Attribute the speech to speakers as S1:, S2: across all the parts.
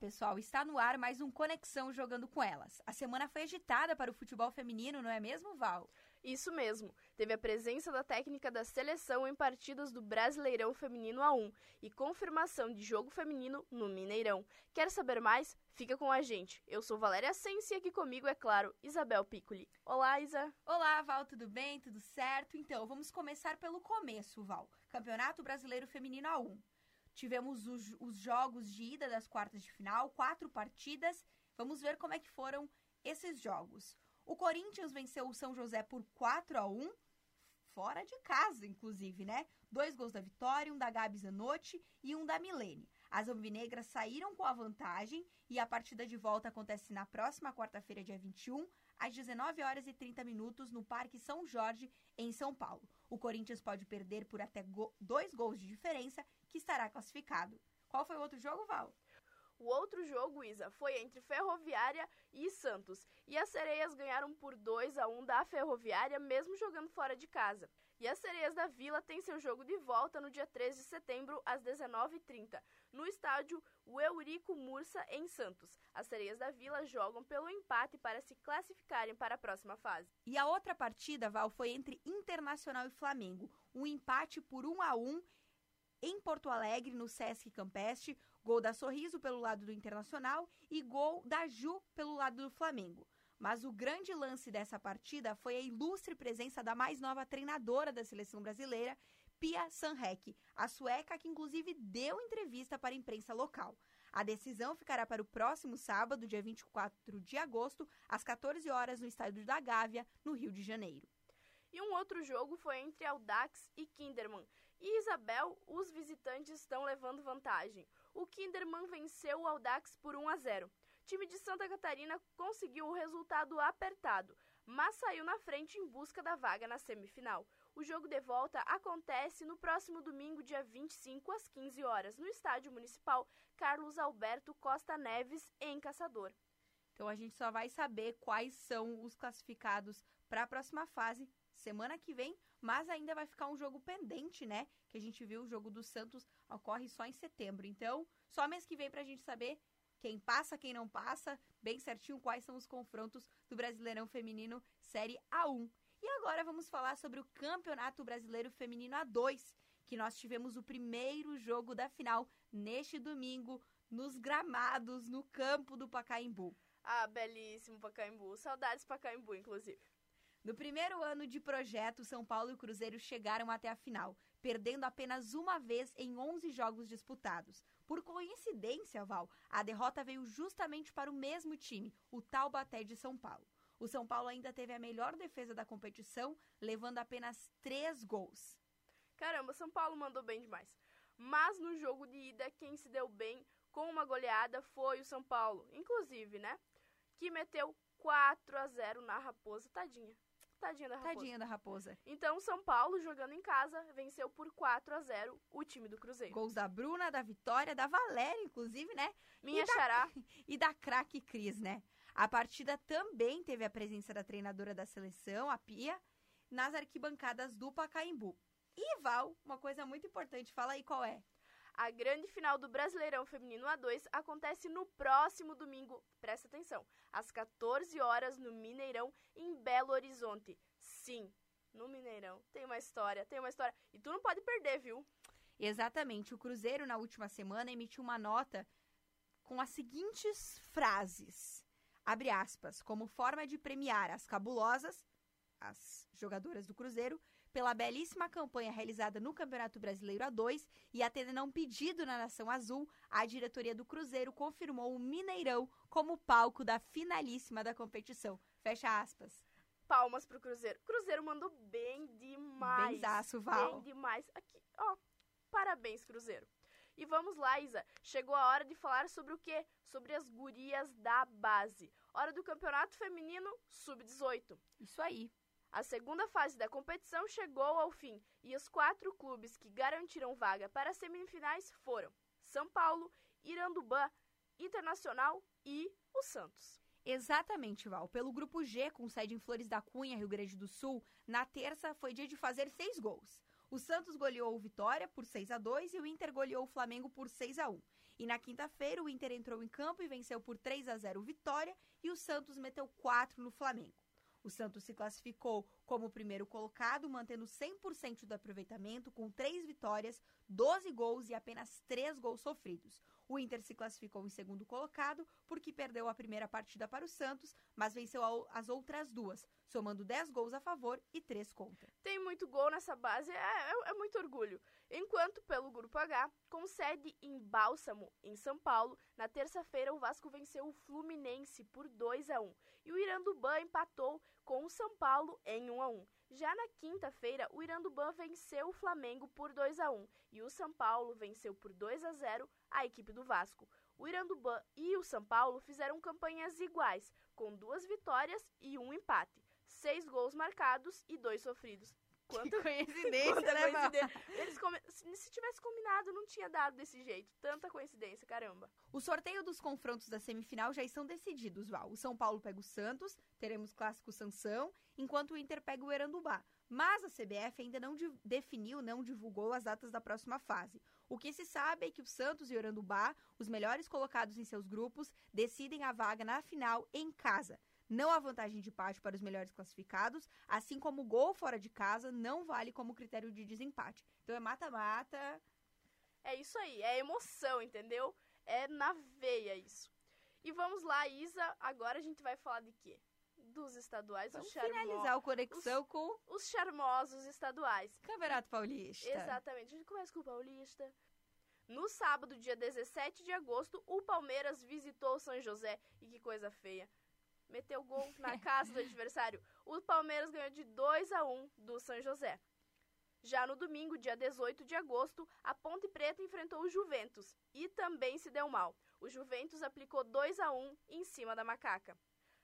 S1: pessoal, está no ar mais um Conexão Jogando com Elas. A semana foi agitada para o futebol feminino, não é mesmo, Val?
S2: Isso mesmo. Teve a presença da técnica da seleção em partidas do Brasileirão Feminino A1 e confirmação de jogo feminino no Mineirão. Quer saber mais? Fica com a gente. Eu sou Valéria Sense e aqui comigo, é claro, Isabel Piccoli. Olá, Isa.
S1: Olá, Val, tudo bem? Tudo certo? Então, vamos começar pelo começo, Val. Campeonato Brasileiro Feminino A1. Tivemos os, os jogos de ida das quartas de final, quatro partidas. Vamos ver como é que foram esses jogos. O Corinthians venceu o São José por 4 a 1 fora de casa, inclusive, né? Dois gols da Vitória, um da Gabi Zanotti e um da Milene. As alvinegras saíram com a vantagem e a partida de volta acontece na próxima quarta-feira, dia 21, às 19 horas e 30 minutos, no Parque São Jorge, em São Paulo. O Corinthians pode perder por até go dois gols de diferença, que estará classificado. Qual foi o outro jogo, Val?
S2: O outro jogo, Isa, foi entre Ferroviária e Santos, e as Sereias ganharam por 2 a 1 da Ferroviária, mesmo jogando fora de casa. E as Sereias da Vila têm seu jogo de volta no dia 3 de setembro, às 19h30, no estádio Eurico Mursa, em Santos. As Sereias da Vila jogam pelo empate para se classificarem para a próxima fase.
S1: E a outra partida, Val, foi entre Internacional e Flamengo. Um empate por 1 a 1 em Porto Alegre, no Sesc Campestre, gol da Sorriso pelo lado do Internacional e gol da Ju pelo lado do Flamengo. Mas o grande lance dessa partida foi a ilustre presença da mais nova treinadora da seleção brasileira, Pia Sanrek, a sueca que inclusive deu entrevista para a imprensa local. A decisão ficará para o próximo sábado, dia 24 de agosto, às 14 horas, no estádio da Gávea, no Rio de Janeiro.
S2: E um outro jogo foi entre Audax e Kinderman. E Isabel, os visitantes estão levando vantagem. O Kinderman venceu o Audax por 1 a 0. O time de Santa Catarina conseguiu o resultado apertado, mas saiu na frente em busca da vaga na semifinal. O jogo de volta acontece no próximo domingo, dia 25, às 15 horas, no Estádio Municipal Carlos Alberto Costa Neves, em Caçador.
S1: Então a gente só vai saber quais são os classificados para a próxima fase semana que vem, mas ainda vai ficar um jogo pendente, né? Que a gente viu o jogo do Santos ocorre só em setembro. Então, só mês que vem para a gente saber quem passa, quem não passa, bem certinho quais são os confrontos do Brasileirão Feminino Série A1. E agora vamos falar sobre o Campeonato Brasileiro Feminino A2, que nós tivemos o primeiro jogo da final neste domingo nos gramados no campo do Pacaembu.
S2: Ah, belíssimo Pacaembu. Saudades Pacaembu, inclusive.
S1: No primeiro ano de projeto, São Paulo e o Cruzeiro chegaram até a final, perdendo apenas uma vez em 11 jogos disputados. Por coincidência, Val, a derrota veio justamente para o mesmo time, o Taubaté de São Paulo. O São Paulo ainda teve a melhor defesa da competição, levando apenas três gols.
S2: Caramba, São Paulo mandou bem demais. Mas no jogo de ida, quem se deu bem com uma goleada foi o São Paulo, inclusive, né? Que meteu 4 a 0 na Raposa, tadinha. Tadinha da Raposa.
S1: Tadinha da Raposa.
S2: Então, São Paulo, jogando em casa, venceu por 4 a 0 o time do Cruzeiro.
S1: Gols da Bruna, da Vitória, da Valéria, inclusive, né?
S2: Minha
S1: e
S2: xará.
S1: Da, e da craque Cris, né? A partida também teve a presença da treinadora da seleção, a Pia, nas arquibancadas do Pacaembu. E, Val, uma coisa muito importante, fala aí qual é.
S2: A grande final do Brasileirão Feminino A2 acontece no próximo domingo, presta atenção, às 14 horas no Mineirão, em Belo Horizonte. Sim, no Mineirão. Tem uma história, tem uma história. E tu não pode perder, viu?
S1: Exatamente. O Cruzeiro, na última semana, emitiu uma nota com as seguintes frases. Abre aspas, como forma de premiar as cabulosas, as jogadoras do Cruzeiro, pela belíssima campanha realizada no Campeonato Brasileiro A2 e atendendo a um pedido na Nação Azul, a diretoria do Cruzeiro confirmou o Mineirão como palco da finalíssima da competição. Fecha aspas.
S2: Palmas pro Cruzeiro. Cruzeiro mandou bem demais.
S1: Benzaço, Val.
S2: Bem demais. Aqui, ó. Parabéns, Cruzeiro. E vamos lá, Isa. Chegou a hora de falar sobre o quê? Sobre as gurias da base. Hora do Campeonato Feminino Sub-18.
S1: Isso aí.
S2: A segunda fase da competição chegou ao fim e os quatro clubes que garantiram vaga para as semifinais foram São Paulo, Irandubã, Internacional e o Santos.
S1: Exatamente, Val. Pelo grupo G, com sede em Flores da Cunha, Rio Grande do Sul, na terça foi dia de fazer seis gols. O Santos goleou o Vitória por 6 a 2 e o Inter goleou o Flamengo por 6 a 1. E na quinta-feira, o Inter entrou em campo e venceu por 3 a 0 o Vitória e o Santos meteu 4 no Flamengo. O Santos se classificou como o primeiro colocado, mantendo 100% do aproveitamento, com 3 vitórias, 12 gols e apenas 3 gols sofridos. O Inter se classificou em segundo colocado porque perdeu a primeira partida para o Santos, mas venceu as outras duas, somando 10 gols a favor e 3 contra.
S2: Tem muito gol nessa base, é, é, é muito orgulho. Enquanto pelo Grupo H, com sede em Bálsamo, em São Paulo, na terça-feira o Vasco venceu o Fluminense por 2 a 1 e o Irandubã empatou com o São Paulo em 1 a 1. Já na quinta-feira, o Irandubã venceu o Flamengo por 2 a 1 e o São Paulo venceu por 2 a 0 a equipe do Vasco. O Irandubã e o São Paulo fizeram campanhas iguais, com duas vitórias e um empate, seis gols marcados e dois sofridos.
S1: Quanta coincidência, Quanta né, coincidência.
S2: Eles come... Se tivesse combinado, não tinha dado desse jeito. Tanta coincidência, caramba.
S1: O sorteio dos confrontos da semifinal já estão decididos, Val. O São Paulo pega o Santos, teremos clássico Sansão, enquanto o Inter pega o Erandubá. Mas a CBF ainda não definiu, não divulgou as datas da próxima fase. O que se sabe é que o Santos e o Erandubá, os melhores colocados em seus grupos, decidem a vaga na final em casa. Não há vantagem de pátio para os melhores classificados, assim como o gol fora de casa não vale como critério de desempate. Então é mata-mata.
S2: É isso aí, é emoção, entendeu? É na veia isso. E vamos lá, Isa, agora a gente vai falar de quê? Dos estaduais,
S1: vamos os charmosos. finalizar o Conexão
S2: os,
S1: com...
S2: Os charmosos estaduais.
S1: Campeonato Paulista.
S2: Exatamente, a gente começa com o Paulista. No sábado, dia 17 de agosto, o Palmeiras visitou o São José. E que coisa feia meteu gol na casa do adversário. O Palmeiras ganhou de 2 a 1 do São José. Já no domingo, dia 18 de agosto, a Ponte Preta enfrentou o Juventus e também se deu mal. O Juventus aplicou 2 a 1 em cima da Macaca.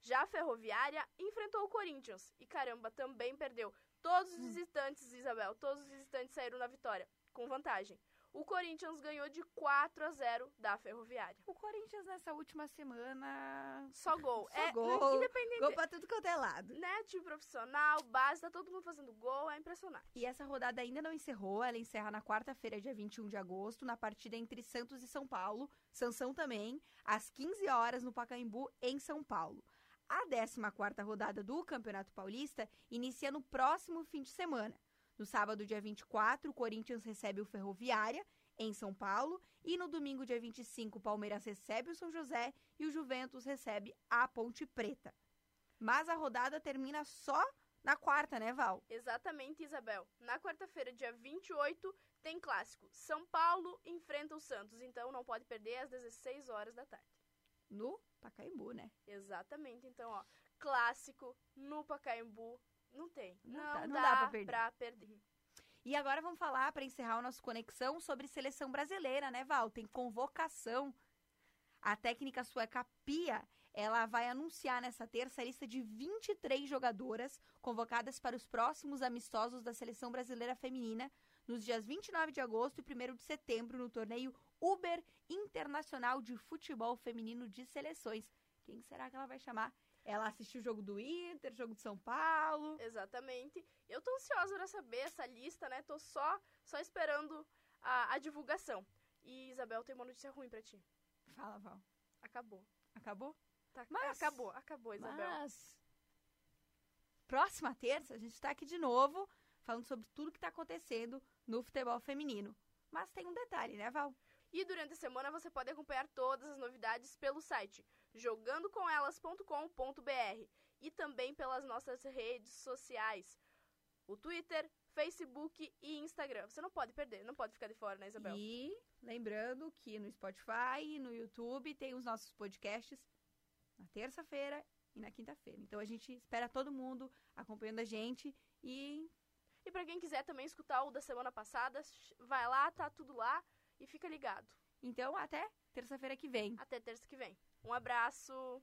S2: Já a Ferroviária enfrentou o Corinthians e caramba, também perdeu. Todos os visitantes, Isabel, todos os visitantes saíram na vitória, com vantagem o Corinthians ganhou de 4 a 0 da Ferroviária.
S1: O Corinthians nessa última semana.
S2: Só gol.
S1: Só é, gol. Independente. Gol pra tudo quanto é lado.
S2: Né? Time profissional, base, tá todo mundo fazendo gol, é impressionante.
S1: E essa rodada ainda não encerrou, ela encerra na quarta-feira, dia 21 de agosto, na partida entre Santos e São Paulo. Sansão também, às 15 horas no Pacaembu, em São Paulo. A 14 rodada do Campeonato Paulista inicia no próximo fim de semana. No sábado, dia 24, o Corinthians recebe o Ferroviária, em São Paulo. E no domingo, dia 25, o Palmeiras recebe o São José e o Juventus recebe a Ponte Preta. Mas a rodada termina só na quarta, né, Val?
S2: Exatamente, Isabel. Na quarta-feira, dia 28, tem clássico. São Paulo enfrenta o Santos, então não pode perder às 16 horas da tarde.
S1: No Pacaembu, né?
S2: Exatamente. Então, ó, clássico no Pacaembu, não tem. Não, não,
S1: tá, não
S2: dá,
S1: dá pra perder.
S2: pra perder.
S1: E agora vamos falar, para encerrar o nosso conexão, sobre seleção brasileira, né, Val? Tem convocação. A técnica sueca Pia, ela vai anunciar nessa terça a lista de 23 jogadoras convocadas para os próximos amistosos da seleção brasileira feminina nos dias 29 de agosto e 1 de setembro no torneio Uber Internacional de Futebol Feminino de Seleções. Quem será que ela vai chamar? Ela assistiu o jogo do Inter, jogo de São Paulo.
S2: Exatamente. Eu tô ansiosa pra saber essa lista, né? Tô só, só esperando a, a divulgação. E, Isabel, tem uma notícia ruim pra ti.
S1: Fala, Val.
S2: Acabou.
S1: Acabou?
S2: Tá, mas, acabou, acabou, Isabel.
S1: Mas... Próxima terça, a gente tá aqui de novo, falando sobre tudo que tá acontecendo no futebol feminino. Mas tem um detalhe, né, Val?
S2: E durante a semana você pode acompanhar todas as novidades pelo site jogandocomelas.com.br e também pelas nossas redes sociais, o Twitter, Facebook e Instagram. Você não pode perder, não pode ficar de fora, né, Isabel?
S1: E lembrando que no Spotify e no YouTube tem os nossos podcasts na terça-feira e na quinta-feira. Então a gente espera todo mundo acompanhando a gente e
S2: e para quem quiser também escutar o da semana passada, vai lá, tá tudo lá e fica ligado.
S1: Então, até terça-feira que vem.
S2: Até terça que vem. Um abraço!